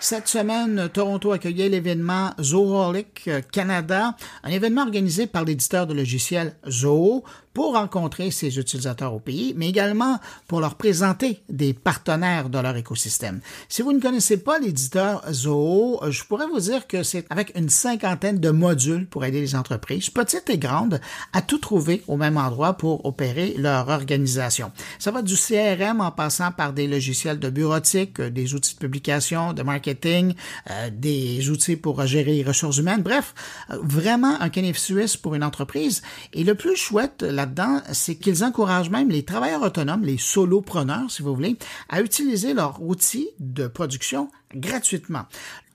Cette semaine, Toronto accueillait l'événement Zooholic Canada, un événement organisé par l'éditeur de logiciels Zoo pour rencontrer ses utilisateurs au pays, mais également pour leur présenter des partenaires de leur écosystème. Si vous ne connaissez pas l'éditeur Zoho, je pourrais vous dire que c'est avec une cinquantaine de modules pour aider les entreprises, petites et grandes, à tout trouver au même endroit pour opérer leur organisation. Ça va du CRM en passant par des logiciels de bureautique, des outils de publication, de marketing, euh, des outils pour gérer les ressources humaines. Bref, vraiment un canif suisse pour une entreprise. Et le plus chouette c'est qu'ils encouragent même les travailleurs autonomes, les solopreneurs, si vous voulez, à utiliser leur outil de production gratuitement.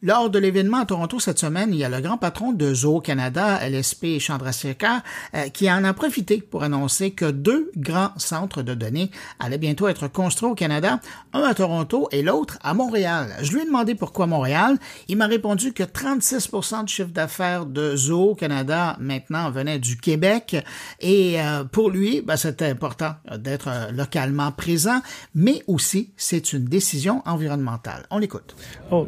Lors de l'événement à Toronto cette semaine, il y a le grand patron de Zoo Canada, LSP Chandrasekhar, euh, qui en a profité pour annoncer que deux grands centres de données allaient bientôt être construits au Canada, un à Toronto et l'autre à Montréal. Je lui ai demandé pourquoi Montréal. Il m'a répondu que 36 du chiffre d'affaires de Zoo Canada maintenant venait du Québec et euh, pour lui, ben, c'était important d'être euh, localement présent, mais aussi c'est une décision environnementale. On l'écoute. Oh,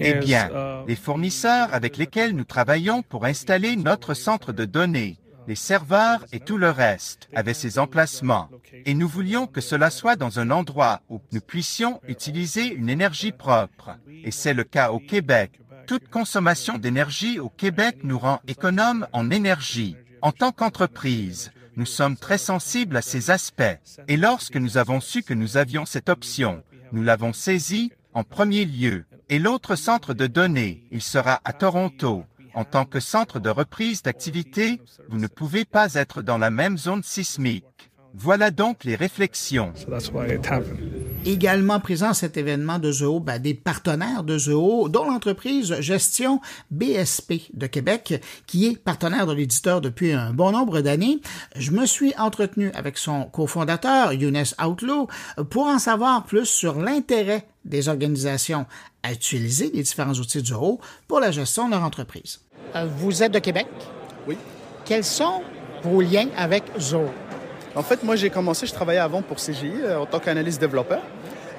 eh bien, uh, les fournisseurs avec lesquels nous travaillons pour installer notre centre de données, les serveurs et tout le reste avaient ces emplacements. Et nous voulions que cela soit dans un endroit où nous puissions utiliser une énergie propre. Et c'est le cas au Québec. Toute consommation d'énergie au Québec nous rend économes en énergie. En tant qu'entreprise, nous sommes très sensibles à ces aspects. Et lorsque nous avons su que nous avions cette option, nous l'avons saisie en premier lieu. Et l'autre centre de données, il sera à Toronto. En tant que centre de reprise d'activité, vous ne pouvez pas être dans la même zone sismique. Voilà donc les réflexions. Également présent à cet événement de Zoho, ben, des partenaires de Zoho, dont l'entreprise Gestion BSP de Québec, qui est partenaire de l'éditeur depuis un bon nombre d'années. Je me suis entretenu avec son cofondateur, Younes Outlaw, pour en savoir plus sur l'intérêt des organisations à utiliser les différents outils de Zoho pour la gestion de leur entreprise. Euh, vous êtes de Québec? Oui. Quels sont vos liens avec Zoho? En fait, moi, j'ai commencé, je travaillais avant pour CGI euh, en tant qu'analyste développeur.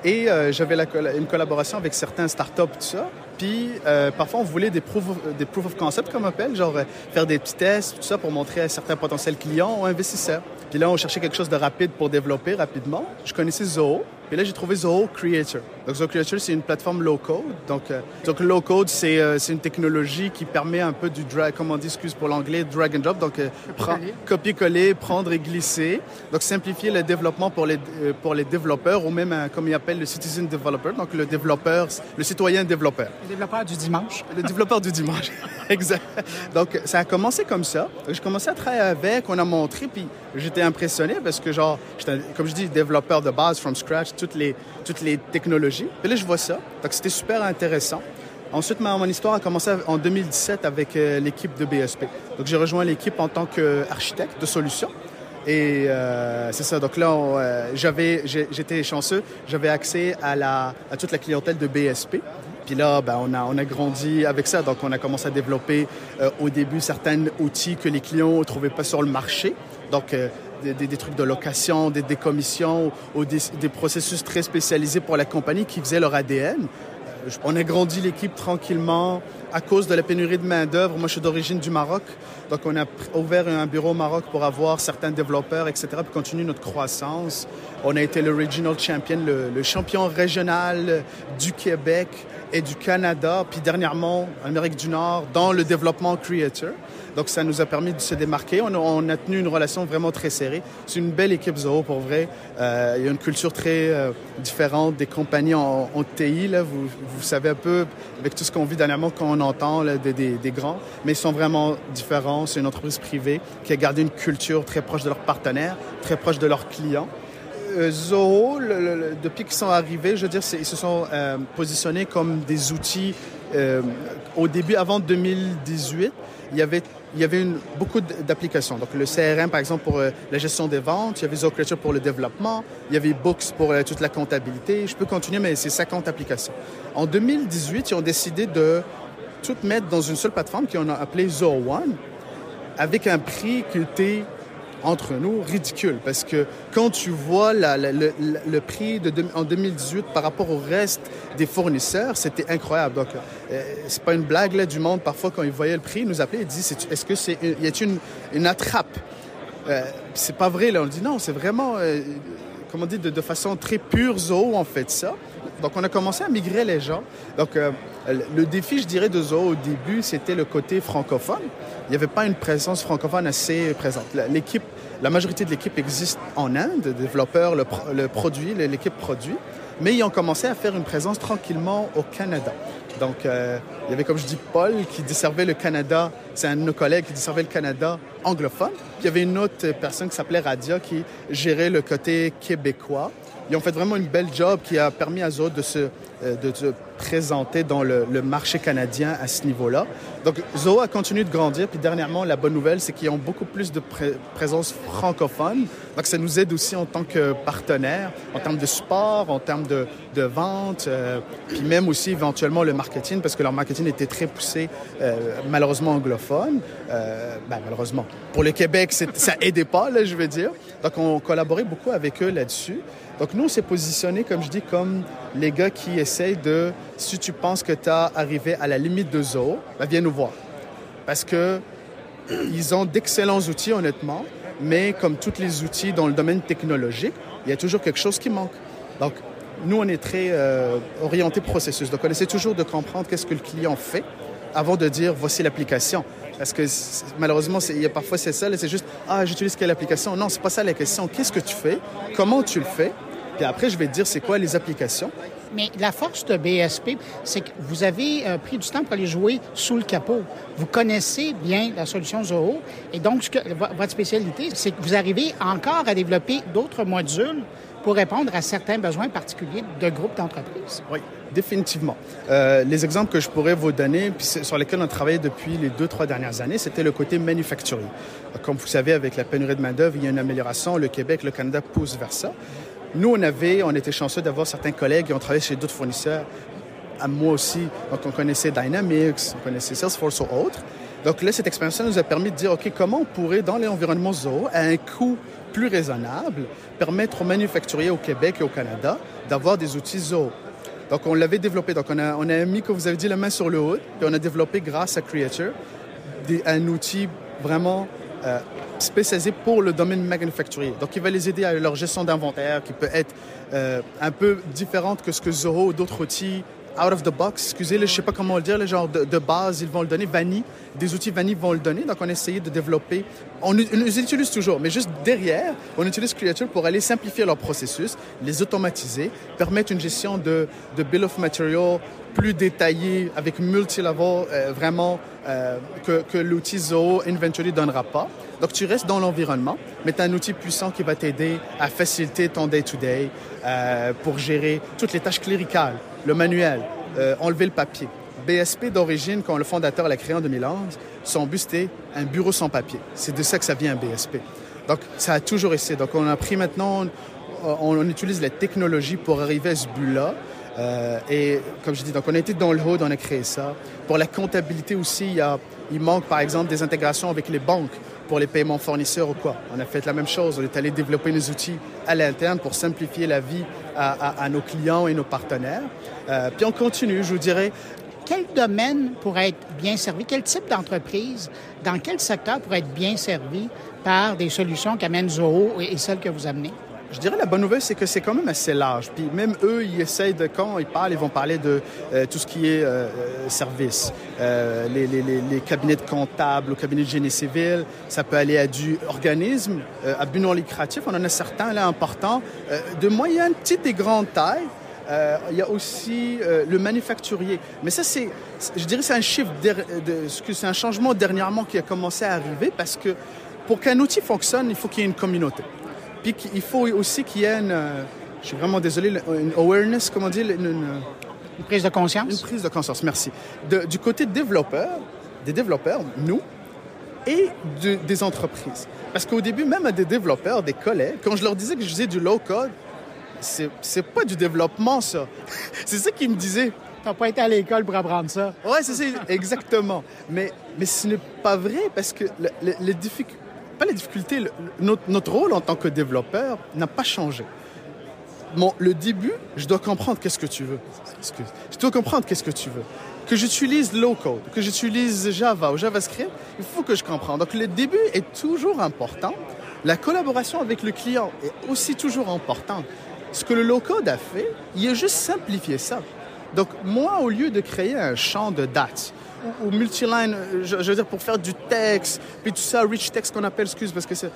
Et euh, j'avais une collaboration avec certains startups, tout ça. Puis euh, parfois, on voulait des proof, of, des proof of concept, comme on appelle, genre faire des petits tests, tout ça, pour montrer à certains potentiels clients ou investisseurs. Puis là, on cherchait quelque chose de rapide pour développer rapidement. Je connaissais Zoho. Et là, j'ai trouvé Zoho Creator. Donc, c'est une plateforme low-code. Donc, euh, donc low-code, c'est euh, une technologie qui permet un peu du drag, comment on dit, excuse pour l'anglais, drag and drop. Donc, euh, copier-coller, prendre et glisser. Donc, simplifier le développement pour les, pour les développeurs ou même, comme il appelle le citizen developer. Donc, le développeur, le citoyen développeur. Le développeur du dimanche. Le développeur du dimanche. exact. Donc, ça a commencé comme ça. J'ai commencé à travailler avec, on a montré, puis j'étais impressionné parce que, genre, comme je dis, développeur de base, from scratch, toutes les, toutes les technologies. Puis là, je vois ça. Donc, c'était super intéressant. Ensuite, ma, mon histoire a commencé en 2017 avec euh, l'équipe de BSP. Donc, j'ai rejoint l'équipe en tant qu'architecte de solutions. Et euh, c'est ça. Donc là, euh, j'avais, j'étais chanceux. J'avais accès à, la, à toute la clientèle de BSP. Puis là, ben, on, a, on a grandi avec ça. Donc, on a commencé à développer au début certains outils que les clients ne trouvaient pas sur le marché. Donc, des, trucs de location, des décommissions ou des, processus très spécialisés pour la compagnie qui faisaient leur ADN. Euh, on a grandi l'équipe tranquillement à cause de la pénurie de main-d'œuvre. Moi, je suis d'origine du Maroc. Donc, on a ouvert un bureau au Maroc pour avoir certains développeurs, etc., pour continuer notre croissance. On a été le regional champion, le champion régional du Québec et du Canada, puis dernièrement, Amérique du Nord, dans le développement creator. Donc, ça nous a permis de se démarquer. On a, tenu une relation vraiment très serrée. C'est une belle équipe Zoho, pour vrai. Euh, il y a une culture très euh, différente des compagnies en, TI. Là. Vous, savez un peu, avec tout ce qu'on vit dernièrement, quand on entend des, grands, mais ils sont vraiment différents. C'est une entreprise privée qui a gardé une culture très proche de leurs partenaires, très proche de leurs clients. Euh, Zoho, depuis qu'ils sont arrivés, je veux dire, ils se sont positionnés comme des outils. au début, avant 2018, il y avait beaucoup d'applications. Donc, le CRM, par exemple, pour euh, la gestion des ventes. Il y avait ZoCreature pour le développement. Il y avait Books pour euh, toute la comptabilité. Je peux continuer, mais c'est 50 applications. En 2018, ils ont décidé de tout mettre dans une seule plateforme qu'on a appelée Zo One, avec un prix qui était entre nous ridicule parce que quand tu vois le, prix en 2018 par rapport au reste des fournisseurs, c'était incroyable. Donc, euh, c'est pas une blague là, du monde. Parfois, quand ils voyaient le prix, ils nous appelaient et disaient Est-ce que c'est y a une, une attrape? Euh, C'est pas vrai. Là, on dit non, c'est vraiment, euh, comment dire, de, façon très pure Zoho, on fait ça. Donc, on a commencé à migrer les gens. Donc, euh, le défi, je dirais, de Zoho au début, c'était le côté francophone. Il n'y avait pas une présence francophone assez présente. L'équipe, la majorité de l'équipe existe en Inde, développeurs, le, le produit, l'équipe produit, mais ils ont commencé à faire une présence tranquillement au Canada. Donc, euh, il y avait, comme je dis, Paul qui desservait le Canada. C'est un de nos collègues qui desservait le Canada anglophone. Puis il y avait une autre personne qui s'appelait Radia qui gérait le côté québécois. Ils ont fait vraiment une belle job qui a permis à Zoho de se, euh, de se présenter dans le, marché canadien à ce niveau-là. Donc, Zoho a continué de grandir. Puis dernièrement, la bonne nouvelle, c'est qu'ils ont beaucoup plus de présence francophone. Donc, ça nous aide aussi en tant que partenaire, en termes de sport, en termes de, de vente, euh, puis même aussi éventuellement le marketing, parce que leur marketing était très poussé, euh, malheureusement anglophone. Ben, malheureusement. Pour le Québec, ça aidait pas, là, je veux dire. Donc, on collaborait beaucoup avec eux là-dessus. Donc nous, on s'est positionné, comme je dis, comme les gars qui essayent de, si tu penses que tu as arrivé à la limite de Zoho, ben viens nous voir. Parce que ils ont d'excellents outils, honnêtement, mais comme tous les outils dans le domaine technologique, il y a toujours quelque chose qui manque. Donc, nous, on est très euh, orienté processus. Donc, on essaie toujours de comprendre qu'est-ce que le client fait avant de dire voici l'application. Parce que malheureusement, il y a parfois c'est ça, c'est juste ah j'utilise quelle application. Non, c'est pas ça la question. Qu'est-ce que tu fais? Comment tu le fais? Puis après, je vais te dire c'est quoi les applications? Mais la force de BSP, c'est que vous avez euh, pris du temps pour aller jouer sous le capot. Vous connaissez bien la solution Zoho. Et donc, ce que, votre spécialité, c'est que vous arrivez encore à développer d'autres modules pour répondre à certains besoins particuliers de groupes d'entreprises. Oui, définitivement. Euh, les exemples que je pourrais vous donner, puis sur lesquels on a travaillé depuis les deux, trois dernières années, c'était le côté manufacturier. Comme vous savez, avec la pénurie de main-d'œuvre, il y a une amélioration. Le Québec, le Canada poussent vers ça. Nous, on avait, on était chanceux d'avoir certains collègues qui ont travaillé chez d'autres fournisseurs. À moi aussi, donc on connaissait Dynamics, on connaissait Salesforce ou autres. Donc là, cette expérience nous a permis de dire, OK, comment on pourrait, dans l'environnement Zoho, à un coût plus raisonnable, permettre aux manufacturiers au Québec et au Canada d'avoir des outils Zoho? Donc, on l'avait développé. Donc, on a, on a mis, comme vous avez dit, la main sur le haut, puis on a développé, grâce à Creator, un outil vraiment euh, spécialisé pour le domaine manufacturier. Donc, il va les aider à leur gestion d'inventaire, qui peut être euh, un peu différente que ce que Zoho ou d'autres outils out of the box, excusez, je sais pas comment le dire, le genre de, base, ils vont le donner, Vanille, des outils Vanille vont le donner. Donc, on a essayé de développer, on, les utilise toujours, mais juste derrière, on utilise Creator pour aller simplifier leur processus, les automatiser, permettre une gestion de, de bill of material plus détaillée avec multi-level, euh, vraiment, euh, que, que l'outil Zoho Inventory donnera pas. Donc, tu restes dans l'environnement, mais tu as un outil puissant qui va t'aider à faciliter ton day-to-day euh, pour gérer toutes les tâches cléricales, le manuel, euh, enlever le papier. BSP d'origine, quand le fondateur l'a créé en 2011, son but c'était un bureau sans papier. C'est de ça que ça vient BSP. Donc ça a toujours essayé. Donc on a pris maintenant, on, utilise la technologie pour arriver à ce but-là. Euh, et comme je dis, donc on a été dans le hood, on a créé ça. Pour la comptabilité aussi, il, y a, il manque par exemple des intégrations avec les banques pour les paiements fournisseurs ou quoi. On a fait la même chose. On est allé développer nos outils à l'interne pour simplifier la vie à, nos clients et nos partenaires. Euh, puis on continue, je vous dirais. Quel domaine pourrait être bien servi? Quel type d'entreprise, dans quel secteur pourrait être bien servi par des solutions qu'amène Zoho et celles que vous amenez? Je dirais la bonne nouvelle, c'est que c'est quand même assez large. Puis même eux, ils essayent de, quand ils parlent, ils vont parler de euh, tout ce qui est euh, euh service. Euh, les, les, les, cabinets de comptables, au cabinet de génie civil, ça peut aller à du organisme, à but non lucratif. On en a certains là importants, de moyenne, petite et grande taille. il y a aussi le manufacturier. Mais ça, c'est, je dirais, c'est un chiffre, de, c'est un changement dernièrement qui a commencé à arriver parce que pour qu'un outil fonctionne, il faut qu'il y ait une communauté. Puis il faut aussi qu'il y ait une, euh, je suis vraiment désolé, une awareness, comment dire, une, une, prise de conscience. Une prise de conscience, merci. du côté développeur, des développeurs, nous, et des entreprises. Parce qu'au début, même à des développeurs, des collègues, quand je leur disais que je faisais du low-code, c'est, c'est pas du développement, ça. c'est ça qu'ils me disaient. T'as pas été à l'école pour apprendre ça. Ouais, c'est ça, exactement. Mais, mais ce n'est pas vrai parce que le, le, pas la difficulté, notre, rôle en tant que développeur n'a pas changé. Bon, le début, je dois comprendre qu'est-ce que tu veux. Je dois comprendre qu'est-ce que tu veux. Que j'utilise low code, que j'utilise Java ou JavaScript, il faut que je comprenne. Donc le début est toujours important. La collaboration avec le client est aussi toujours importante. Ce que le low code a fait, il a juste simplifié ça. Donc moi, au lieu de créer un champ de dates, ou, multiline, je, veux dire, pour faire du texte, puis tout ça, rich text qu'on appelle, excuse, parce que c'est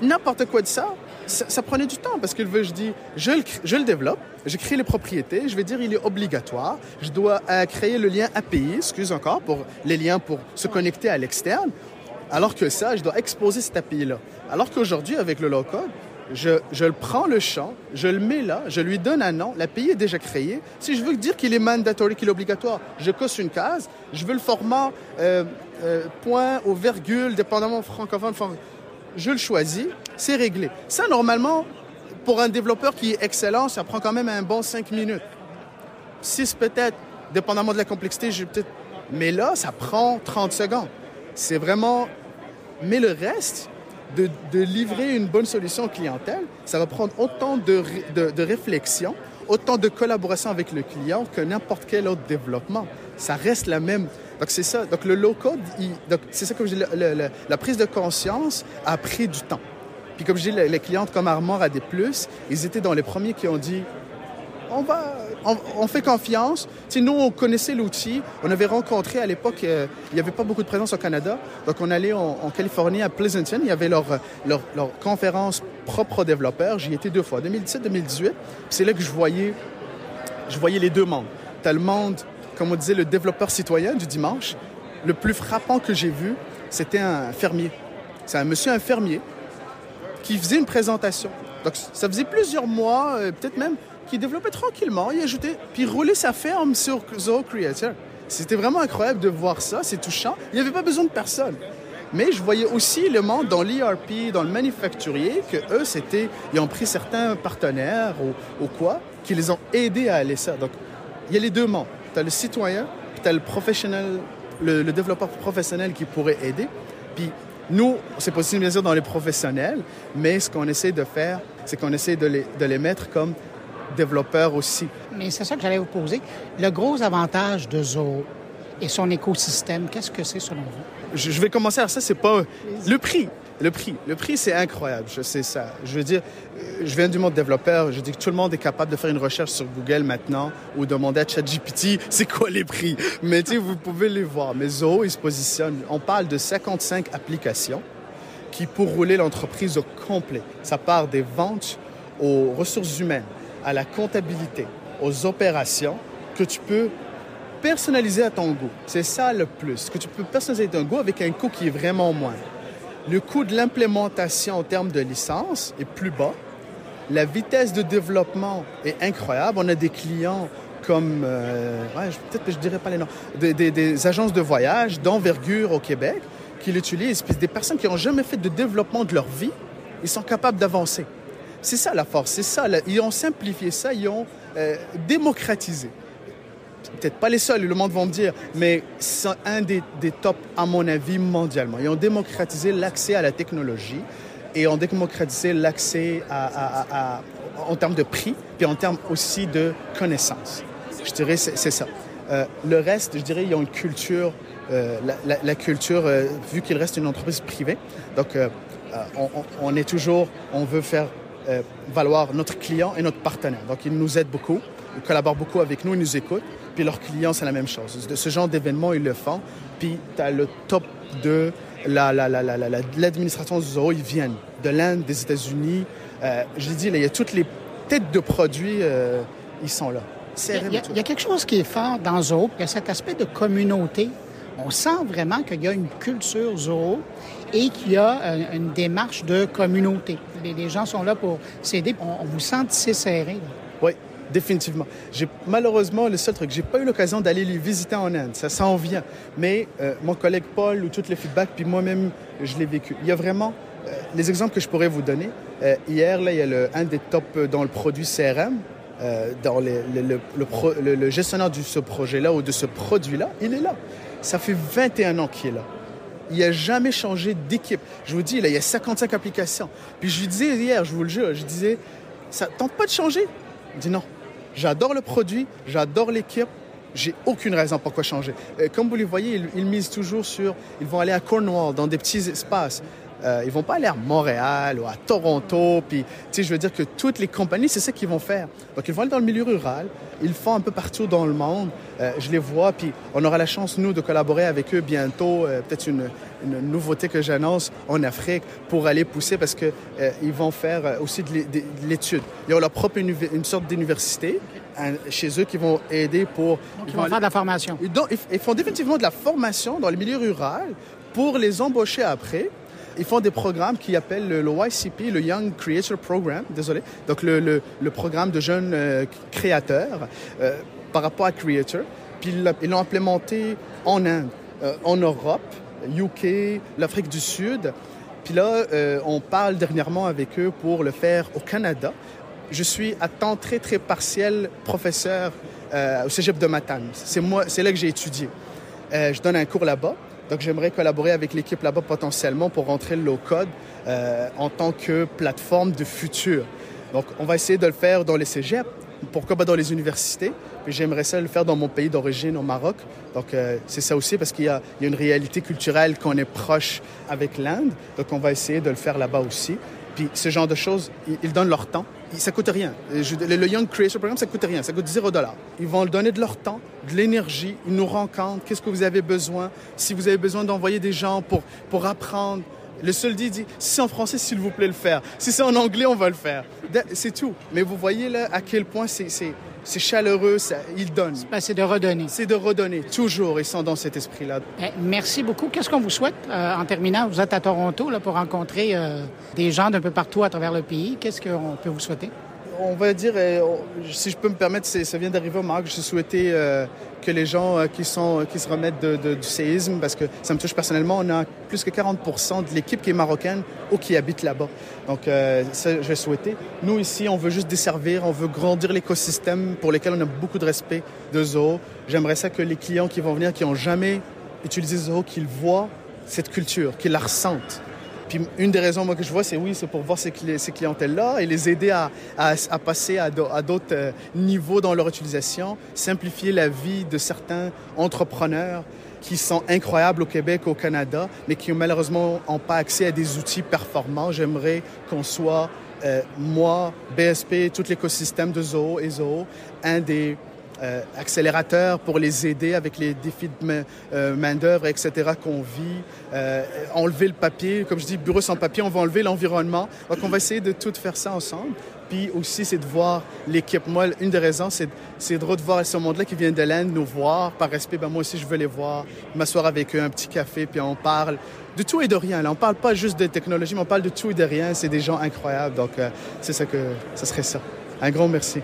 n'importe quoi de ça, ça, prenait du temps parce que je dis, je le, je le développe, je crée les propriétés, je vais dire il est obligatoire, je dois euh, créer le lien API, excuse encore, pour les liens pour se connecter à l'externe, alors que ça, je dois exposer cet API-là. Alors qu'aujourd'hui, avec le low-code, je, je le prends le champ, je le mets là, je lui donne un nom, l'API est déjà créé. Si je veux dire qu'il est mandatory, qu'il est obligatoire, je coche une case, je veux le format euh, euh, point ou virgule, dépendamment francophone, je le choisis, c'est réglé. Ça, normalement, pour un développeur qui est excellent, ça prend quand même un bon 5 minutes. 6 peut-être, dépendamment de la complexité, j'ai peut-être... Mais là, ça prend 30 secondes. C'est vraiment... Mais le reste, de, livrer une bonne solution clientèle, ça va prendre autant de, de, réflexion, autant de collaboration avec le client que n'importe quel autre développement. Ça reste la même. Donc c'est ça. Donc le low code, c'est ça que je dis, la prise de conscience a pris du temps. Puis comme je dis, les, clientes comme Armand a des plus, ils étaient dans les premiers qui ont dit on fait confiance. nous, on connaissait l'outil. On avait rencontré à l'époque, euh, il n'y avait pas beaucoup de présence au Canada. Donc, on allait en, Californie, à Pleasanton. Il y avait leur, leur, conférence propre aux développeurs. J'y étais deux fois, 2017-2018. C'est là que je voyais, les deux mondes. Tu le monde, comme on disait, le développeur citoyen du dimanche. Le plus frappant que j'ai vu, c'était un fermier. C'est un monsieur, un fermier, qui faisait une présentation. Donc, ça faisait plusieurs mois, euh, peut-être même qui développait tranquillement, il ajoutait, puis roulait sa ferme sur Zoho Creator. C'était vraiment incroyable de voir ça, c'est touchant. Il n'y avait pas besoin de personne. Mais je voyais aussi le monde dans l'ERP, dans le manufacturier, que eux, c'était, ils ont pris certains partenaires ou, quoi, qui les ont aidés à aller ça. Donc, il y a les deux mondes. Tu as le citoyen, puis tu as le professionnel, le, développeur professionnel qui pourrait aider. Puis nous, c'est possible bien sûr dans les professionnels, mais ce qu'on essaie de faire, c'est qu'on essaie de les mettre comme développeurs aussi. Mais c'est ça que j'allais vous poser. Le gros avantage de Zoho et son écosystème, qu'est-ce que c'est selon vous? Je, vais commencer à ça, c'est pas le prix. Le prix, le prix, c'est incroyable. Je sais ça. Je veux dire, euh, je viens du monde développeur. Je dis que tout le monde est capable de faire une recherche sur Google maintenant ou demander à ChatGPT c'est quoi les prix? Mais tu sais, vous pouvez les voir. Mais Zoho, il se positionne. On parle de 55 applications qui pour rouler l'entreprise au complet. Ça part des ventes aux ressources humaines, à la comptabilité, aux opérations, que tu peux personnaliser à ton goût. C'est ça le plus, que tu peux personnaliser ton goût avec un coût qui est vraiment moindre. Le coût de l'implémentation en termes de licence est plus bas. La vitesse de développement est incroyable. On a des clients comme, euh, peut-être que je dirais pas les noms, des, des agences de voyage d'envergure au Québec qui l'utilisent. Puis des personnes qui n'ont jamais fait de développement de leur vie, ils sont capables d'avancer. C'est ça la force, c'est ça. Ils ont simplifié ça, ils ont euh, démocratisé. Peut-être pas les seuls, le monde va me dire, mais c'est un des, des tops, à mon avis, mondialement. Ils ont démocratisé l'accès à la technologie et ont démocratisé l'accès à, en termes de prix, puis en termes aussi de connaissances. Je dirais, c'est ça. Euh, le reste, je dirais, ils ont une culture, euh, la, culture, vu qu'il reste une entreprise privée. Donc, on, on, est toujours, on veut faire euh, valoir notre client et notre partenaire. Donc, ils nous aident beaucoup, ils collaborent beaucoup avec nous, ils nous écoutent. Puis leurs clients, c'est la même chose. De ce genre d'événements, ils le font. Puis tu as le top de l'administration du Zoho, ils viennent de l'Inde, des États-Unis. Euh, je l'ai dit, il y a toutes les têtes de produits, euh, ils sont là. Il y, a, il y, a quelque chose qui est fort dans Zoho, il y a cet aspect de communauté. On sent vraiment qu'il y a une culture Zoho et qu'il y a euh, une démarche de communauté. Les, gens sont là pour s'aider. On, vous sent tissé serré. Oui, définitivement. Malheureusement le seul truc, j'ai pas eu l'occasion d'aller les visiter en Inde. Ça s'en vient. Mais euh, mon collègue Paul ou tous les feedbacks, puis moi-même, je l'ai vécu. Il y a vraiment euh, les exemples que je pourrais vous donner. hier, il y a le, un des tops dans le produit CRM. dans le, le, le, gestionnaire de ce projet-là ou de ce produit-là, il est là. Ça fait 21 ans qu'il est là il n'a jamais changé d'équipe. Je vous dis, il y a 55 applications. Puis je lui disais hier, je vous le jure, je disais, ça tente pas de changer? Il dit non. J'adore le produit, j'adore l'équipe, j'ai aucune raison pourquoi changer. Euh, comme vous les voyez, ils, ils, misent toujours sur, ils vont aller à Cornwall, dans des petits espaces. Euh, ils vont pas aller à Montréal ou à Toronto. Puis, tu sais, je veux dire que toutes les compagnies, c'est ça qu'ils vont faire. Donc, ils vont aller dans le milieu rural. Ils font un peu partout dans le monde. Euh, je les vois. Puis, on aura la chance, nous, de collaborer avec eux bientôt. Euh, peut-être une, une, nouveauté que j'annonce en Afrique pour aller pousser parce que euh, ils vont faire aussi de l'étude. Ils ont leur propre une sorte d'université chez eux qui vont aider pour... ils vont faire de la formation. Ils font définitivement de la formation dans le milieu rural pour les embaucher après ils font des programmes qui appellent le, YCP, le Young Creator Program, désolé, donc le, le, programme de jeunes euh, créateurs euh, par rapport à Creator. Puis ils l'ont implémenté en Inde, euh, en Europe, UK, l'Afrique du Sud. Puis là, on parle dernièrement avec eux pour le faire au Canada. Je suis à temps très, très partiel professeur au Cégep de Matane. C'est c'est là que j'ai étudié. je donne un cours là-bas. Donc, j'aimerais collaborer avec l'équipe là-bas potentiellement pour rentrer le low-code euh, en tant que plateforme de futur. Donc, on va essayer de le faire dans les cégeps, pourquoi pas dans les universités. Puis j'aimerais ça le faire dans mon pays d'origine, au Maroc. Donc, euh, c'est ça aussi parce qu'il y, a une réalité culturelle qu'on est proche avec l'Inde. Donc, on va essayer de le faire là-bas aussi. Puis ce genre de choses, ils, donnent leur temps. Ça coûte rien. le, Young Creator Program, ça coûte rien. Ça coûte 0 dollar. Ils vont donner de leur temps, de l'énergie. Ils nous rencontrent. Qu'est-ce que vous avez besoin? Si vous avez besoin d'envoyer des gens pour, pour apprendre, le seul dit, si c'est en français, s'il vous plaît, le faire. Si c'est en anglais, on va le faire. C'est tout. Mais vous voyez là à quel point c'est c'est chaleureux, ça, ils donnent. C'est de redonner. C'est de redonner, toujours. Ils sont dans cet esprit-là. Eh, merci beaucoup. Qu'est-ce qu'on vous souhaite euh, en terminant? Vous êtes à Toronto là, pour rencontrer euh, des gens d'un peu partout à travers le pays. Qu'est-ce qu'on peut vous souhaiter? On va dire, euh, si je peux me permettre, ça vient d'arriver au Maroc. Je souhaitais que les gens euh, qui, sont, euh, qui se remettent du séisme, parce que ça me touche personnellement, on a plus que 40 de l'équipe qui est marocaine ou qui habite là-bas. Donc, euh, ça, je vais souhaiter. Nous, ici, on veut juste desservir, on veut grandir l'écosystème pour lequel on a beaucoup de respect de Zoho. J'aimerais ça que les clients qui vont venir, qui n'ont jamais utilisé Zoho, qu'ils voient cette culture, qu'ils la ressentent. Puis une des raisons que je vois, c'est oui, c'est pour voir ces, clientèles-là et les aider à passer à, d'autres euh, niveaux dans leur utilisation, simplifier la vie de certains entrepreneurs qui sont incroyables au Québec, au Canada, mais qui malheureusement n'ont pas accès à des outils performants. J'aimerais qu'on soit, euh, moi, BSP, tout l'écosystème de Zoho et Zoho, un des euh, pour les aider avec les défis de euh, main-d'œuvre, etc., qu'on vit. Euh, enlever le papier, comme je dis, bureau sans papier, on va enlever l'environnement. Donc, on va essayer de tout faire ça ensemble. Puis aussi, c'est de voir l'équipe. Moi, une des raisons, c'est, c'est drôle de voir ce monde-là qui vient de l'Inde nous voir. Par respect, ben, moi aussi, je veux les voir, m'asseoir avec eux, un petit café, puis on parle de tout et de rien. Là, on parle pas juste de technologie, mais on parle de tout et de rien. C'est des gens incroyables. Donc, c'est ça que, ce serait ça. Un grand merci.